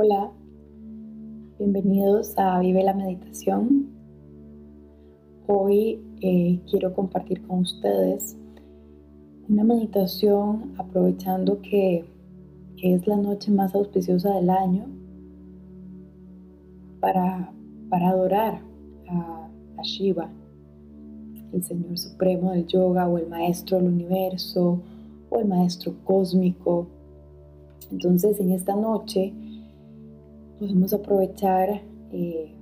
Hola, bienvenidos a Vive la Meditación. Hoy eh, quiero compartir con ustedes una meditación aprovechando que, es la noche más auspiciosa del año para, para adorar a, a Shiva, el Señor Supremo del Yoga o el Maestro del Universo o el Maestro Cósmico. Entonces en esta noche podemos aprovechar eh,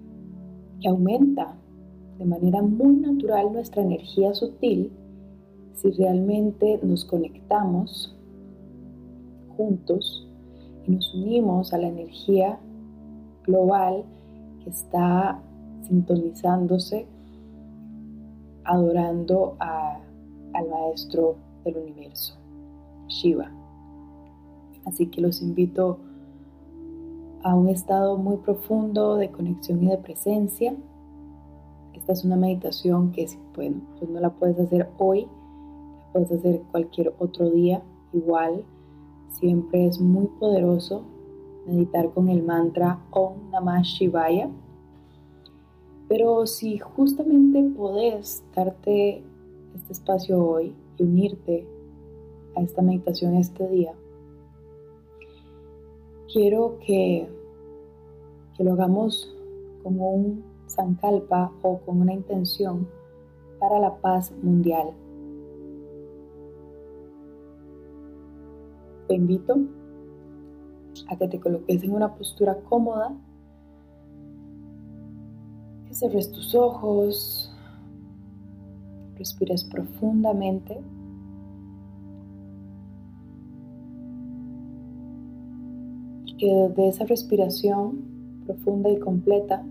que aumenta de manera muy natural nuestra energía sutil si realmente nos conectamos juntos y nos unimos a la energía global que está sintonizándose, adorando al Maestro del Universo, Shiva. Así que los invito a un estado muy profundo de conexión y de presencia. Esta es una meditación que, bueno, pues no la puedes hacer hoy, la puedes hacer cualquier otro día, igual. Siempre es muy poderoso meditar con el mantra Om Namah Shivaya. Pero si justamente podés darte este espacio hoy y unirte a esta meditación este día, quiero que que lo hagamos con un sankalpa o con una intención para la paz mundial. Te invito a que te coloques en una postura cómoda, que cerres tus ojos, respires profundamente. Que desde esa respiración profunda y completa,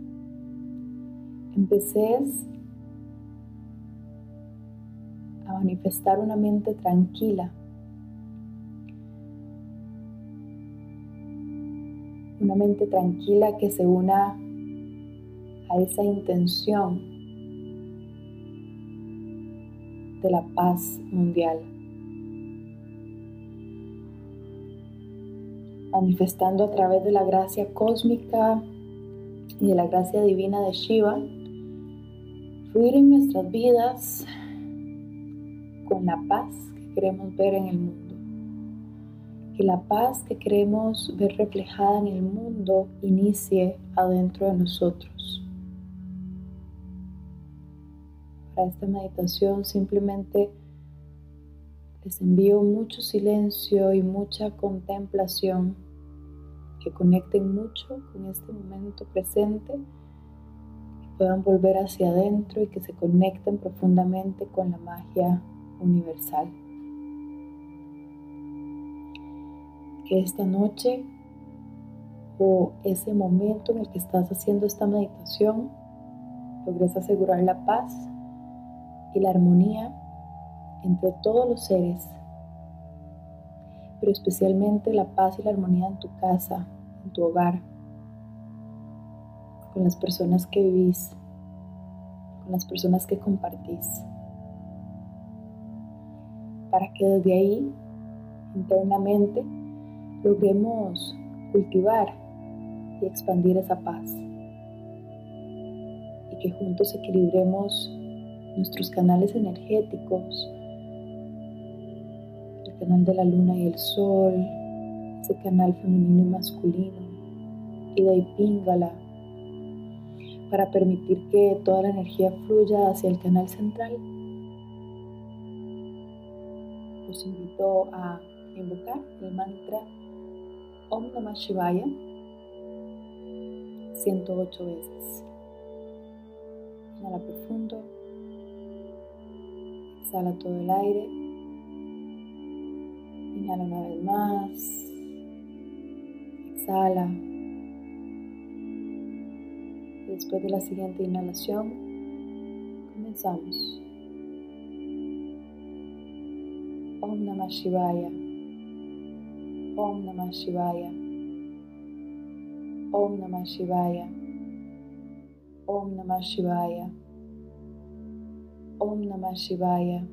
empeces a manifestar una mente tranquila, una mente tranquila que se una a esa intención de la paz mundial. Manifestando a través de la gracia cósmica y de la gracia divina de Shiva, fluir en nuestras vidas con la paz que queremos ver en el mundo. Que la paz que queremos ver reflejada en el mundo inicie adentro de nosotros. Para esta meditación simplemente les envío mucho silencio y mucha contemplación que conecten mucho con este momento presente, que puedan volver hacia adentro y que se conecten profundamente con la magia universal. Que esta noche o ese momento en el que estás haciendo esta meditación logres asegurar la paz y la armonía entre todos los seres, pero especialmente la paz y la armonía en tu casa, tu hogar, con las personas que vivís, con las personas que compartís, para que desde ahí, internamente, logremos cultivar y expandir esa paz. Y que juntos equilibremos nuestros canales energéticos, el canal de la luna y el sol, ese canal femenino y masculino, y de píngala, para permitir que toda la energía fluya hacia el canal central. Los invito a invocar el mantra Om Namah Shivaya 108 veces. Inhala profundo. Exhala todo el aire. Inhala una vez más. Exhala. Después de la siguiente inhalación, comenzamos. Om Namah Shivaya. Om Namah Shivaya. Om Namah Shivaya. Om Namah Shivaya. Om Namah Shivaya.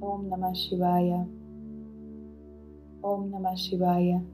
Om Namah Shivaya. Om Namah Shivaya.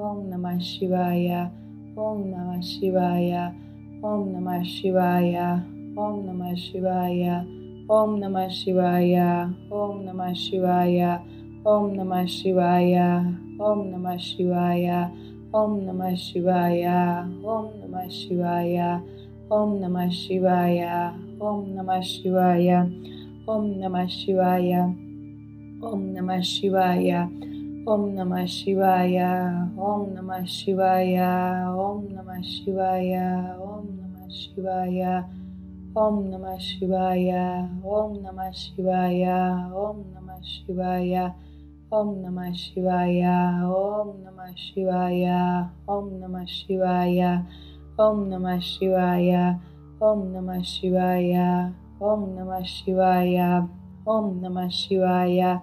Om Namah Shivaya. Om Namah Shivaya. Om Namah Shivaya. Om Namah Shivaya. Om Namah Shivaya. Om Namah Shivaya. Om Namah Shivaya. Om Namah Shivaya. Om Namah Shivaya. Om Namah Shivaya. Om Namah Shivaya. Om Namah Shivaya. Om Namah Shivaya. Om Namah Shivaya. Om Namah Shivaya. Om Namah Shivaya. Om Namah Shivaya. Om Namah Shivaya. Om Namah Shivaya. Om Namah Shivaya. Om Namah Shivaya. Om Namah Shivaya. Om Namah Shivaya. Om Namah Shivaya. Om Namah Shivaya. Om Namah Shivaya. Om Namah Shivaya. Om Namah Shivaya.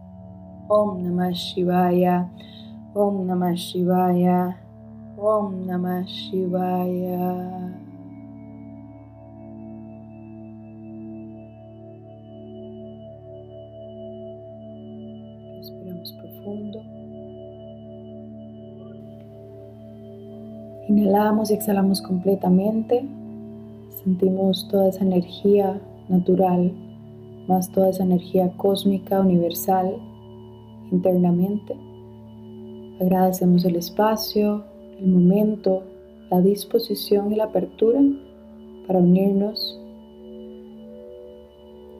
Om Namah Shivaya. Om Namah Shivaya. Om Namah Shivaya. Respiramos profundo. Inhalamos y exhalamos completamente. Sentimos toda esa energía natural, más toda esa energía cósmica, universal, internamente. Agradecemos el espacio, el momento, la disposición y la apertura para unirnos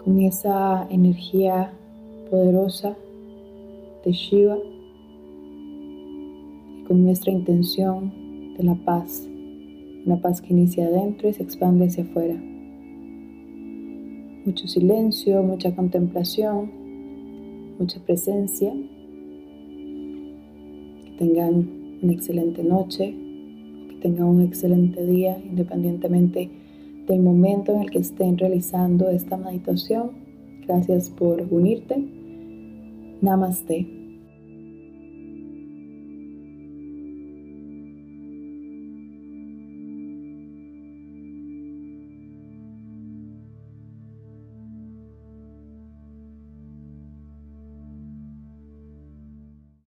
con esa energía poderosa de Shiva y con nuestra intención de la paz, una paz que inicia adentro y se expande hacia afuera. Mucho silencio, mucha contemplación, mucha presencia. Que tengan una excelente noche, que tengan un excelente día, independientemente del momento en el que estén realizando esta meditación. Gracias por unirte. Namaste.